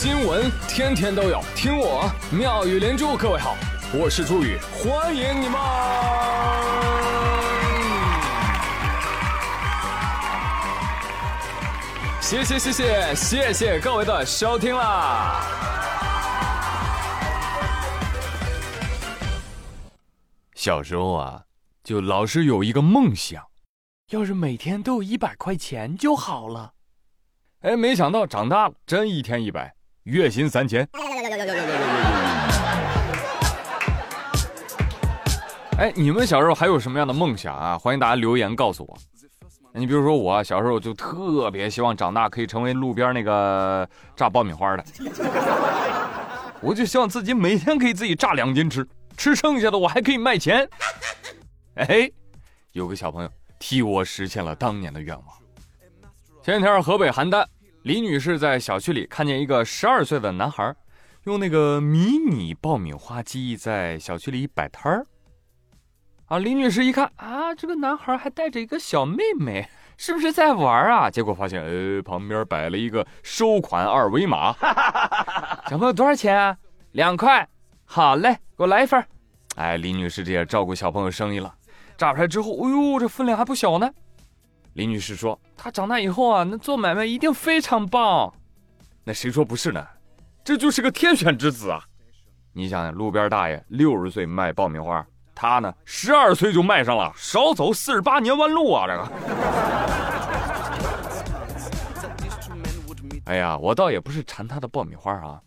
新闻天天都有，听我妙语连珠。各位好，我是朱宇，欢迎你们！谢谢谢谢谢谢各位的收听啦！小时候啊，就老是有一个梦想，要是每天都有一百块钱就好了。哎，没想到长大了，真一天一百，月薪三千。哎，你们小时候还有什么样的梦想啊？欢迎大家留言告诉我。你比如说我小时候就特别希望长大可以成为路边那个炸爆米花的，我就希望自己每天可以自己炸两斤吃，吃剩下的我还可以卖钱。哎，有个小朋友替我实现了当年的愿望。前几天河北邯郸李女士在小区里看见一个十二岁的男孩，用那个迷你爆米花机在小区里摆摊儿。啊，李女士一看啊，这个男孩还带着一个小妹妹，是不是在玩啊？结果发现，呃，旁边摆了一个收款二维码。小朋友多少钱啊？两块。好嘞，给我来一份。哎，李女士这也照顾小朋友生意了。炸出来之后，哎呦，这分量还不小呢。李女士说，她长大以后啊，那做买卖一定非常棒。那谁说不是呢？这就是个天选之子啊！你想想，路边大爷六十岁卖爆米花。他呢，十二岁就卖上了，少走四十八年弯路啊！这个，哎呀，我倒也不是馋他的爆米花啊，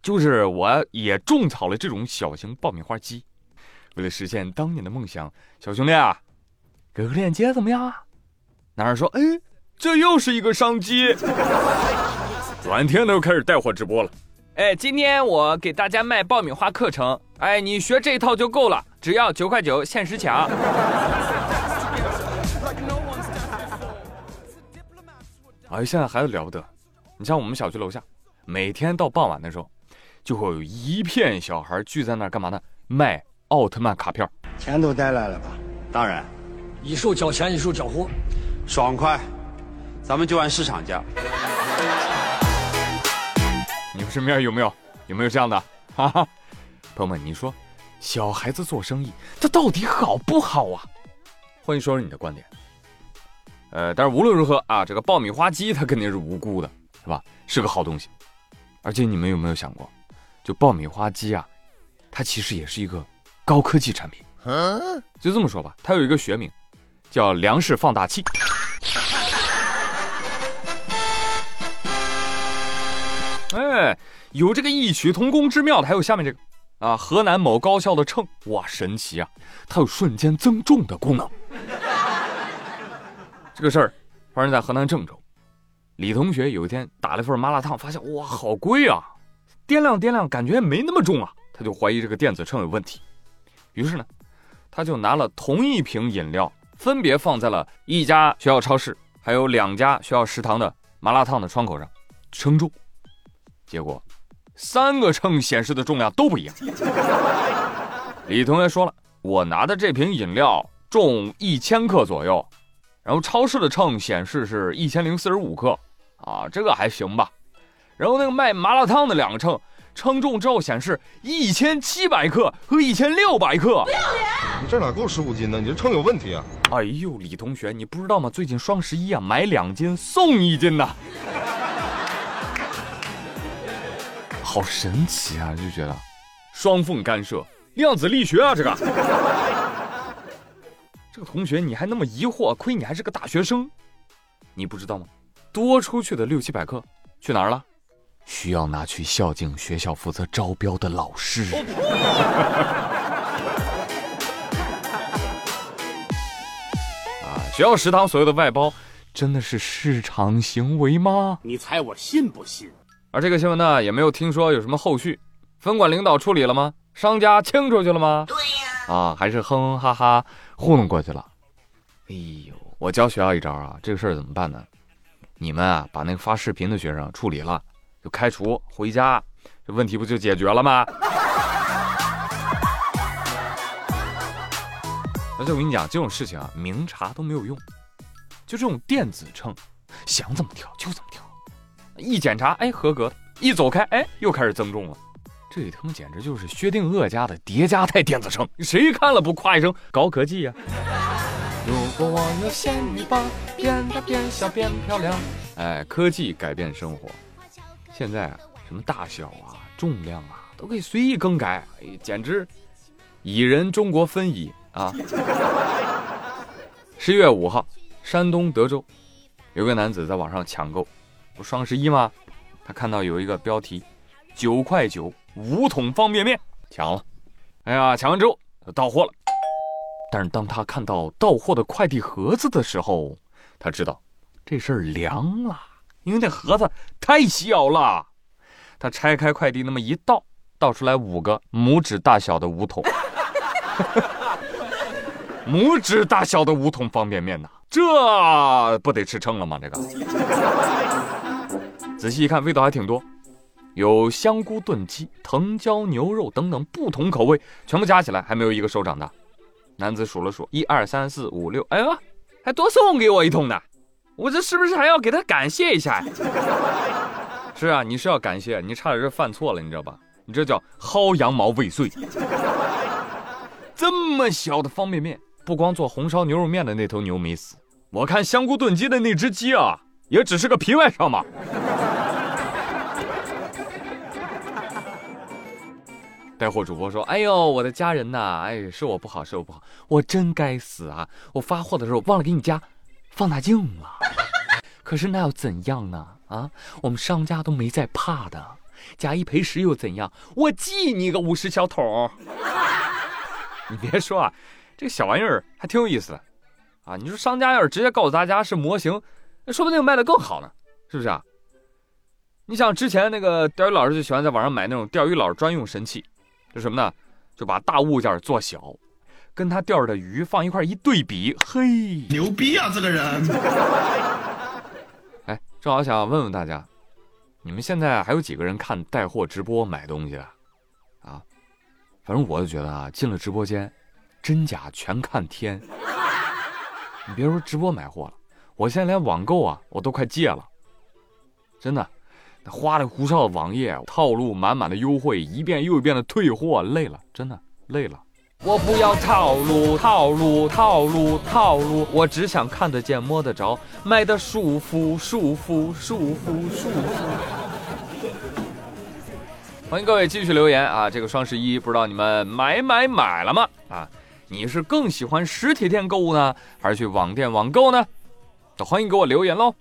就是我也种草了这种小型爆米花机，为了实现当年的梦想，小兄弟啊，给个链接怎么样啊？男人说：“哎，这又是一个商机，转天都开始带货直播了。”哎，今天我给大家卖爆米花课程。哎，你学这一套就够了，只要九块九，限时抢。哎，现在孩子了不得，你像我们小区楼下，每天到傍晚的时候，就会有一片小孩聚在那儿干嘛呢？卖奥特曼卡片。钱都带来了吧？当然，一手交钱一手交货，爽快。咱们就按市场价。你们身边有没有有没有这样的？哈哈，朋友们，你说小孩子做生意，他到底好不好啊？欢迎说说你的观点。呃，但是无论如何啊，这个爆米花机它肯定是无辜的，是吧？是个好东西。而且你们有没有想过，就爆米花机啊，它其实也是一个高科技产品。嗯，就这么说吧，它有一个学名，叫粮食放大器。哎，有这个异曲同工之妙的，还有下面这个，啊，河南某高校的秤，哇，神奇啊，它有瞬间增重的功能。这个事儿发生在河南郑州，李同学有一天打了一份麻辣烫，发现哇，好贵啊，掂量掂量，感觉没那么重啊，他就怀疑这个电子秤有问题，于是呢，他就拿了同一瓶饮料，分别放在了一家学校超市，还有两家学校食堂的麻辣烫的窗口上，称重。结果，三个秤显示的重量都不一样。李同学说了，我拿的这瓶饮料重一千克左右，然后超市的秤显示是一千零四十五克，啊，这个还行吧。然后那个卖麻辣烫的两个秤，称重之后显示一千七百克和一千六百克。不要脸！你这哪够十五斤呢？你这秤有问题啊！哎呦，李同学，你不知道吗？最近双十一啊，买两斤送一斤呐。好神奇啊！就觉得双缝干涉、量子力学啊，这个 这个同学你还那么疑惑，亏你还是个大学生，你不知道吗？多出去的六七百克去哪儿了？需要拿去孝敬学校负责招标的老师。啊，学校食堂所有的外包真的是市场行为吗？你猜我信不信？而这个新闻呢，也没有听说有什么后续，分管领导处理了吗？商家清出去了吗？对呀，啊，还是哼哼哈哈糊弄过去了。哎呦，我教学校一招啊，这个事儿怎么办呢？你们啊，把那个发视频的学生处理了，就开除回家，这问题不就解决了吗？而且我跟你讲，这种事情啊，明察都没有用，就这种电子秤，想怎么调就怎么调。一检查，哎，合格；一走开，哎，又开始增重了。这他妈简直就是薛定谔家的叠加态电子秤，谁看了不夸一声高科技呀？如果我有仙女棒，变大变小变漂亮。哎，科技改变生活。现在啊，什么大小啊、重量啊，都可以随意更改，简直蚁人中国分蚁啊！十一月五号，山东德州有个男子在网上抢购，不双十一吗？他看到有一个标题，九块九。五桶方便面抢了，哎呀，抢完之后就到货了。但是当他看到到货的快递盒子的时候，他知道这事儿凉了，因为那盒子太小了。他拆开快递那么一倒，倒出来五个拇指大小的五桶，拇指大小的五桶方便面呐，这不得吃撑了吗？这个，仔细一看，味道还挺多。有香菇炖鸡、藤椒牛肉等等不同口味，全部加起来还没有一个手掌大。男子数了数，一二三四五六，哎呦，还多送给我一桶呢！我这是不是还要给他感谢一下呀？是啊，你是要感谢，你差点就犯错了，你知道吧？你这叫薅羊毛未遂。这么小的方便面，不光做红烧牛肉面的那头牛没死，我看香菇炖鸡的那只鸡啊，也只是个皮外伤嘛。带货主播说：“哎呦，我的家人呐，哎，是我不好，是我不好，我真该死啊！我发货的时候忘了给你加放大镜了。可是那又怎样呢？啊，我们商家都没在怕的，假一赔十又怎样？我记你个五十小桶。你别说啊，这个小玩意儿还挺有意思的啊！你说商家要是直接告诉大家是模型，那说不定卖的更好呢，是不是啊？你想之前那个钓鱼老师就喜欢在网上买那种钓鱼佬专用神器。”就什么呢？就把大物件做小，跟他钓的鱼放一块一对比，嘿，牛逼啊！这个人。正好想问问大家，你们现在还有几个人看带货直播买东西的？啊，反正我就觉得啊，进了直播间，真假全看天。你别说直播买货了，我现在连网购啊，我都快戒了，真的。那花里胡哨的网页，套路满满的优惠，一遍又一遍的退货，累了，真的累了。我不要套路，套路，套路，套路，我只想看得见、摸得着，买的舒服，舒服，舒服，舒服。欢迎各位继续留言啊！这个双十一，不知道你们买买买了吗？啊，你是更喜欢实体店购物呢，还是去网店网购呢？欢迎给我留言喽。